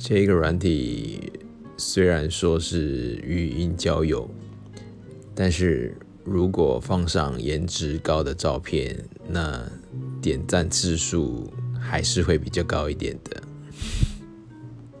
这个软体虽然说是语音交友但是如果放上颜值高的照片那点赞次数还是会比较高一点的。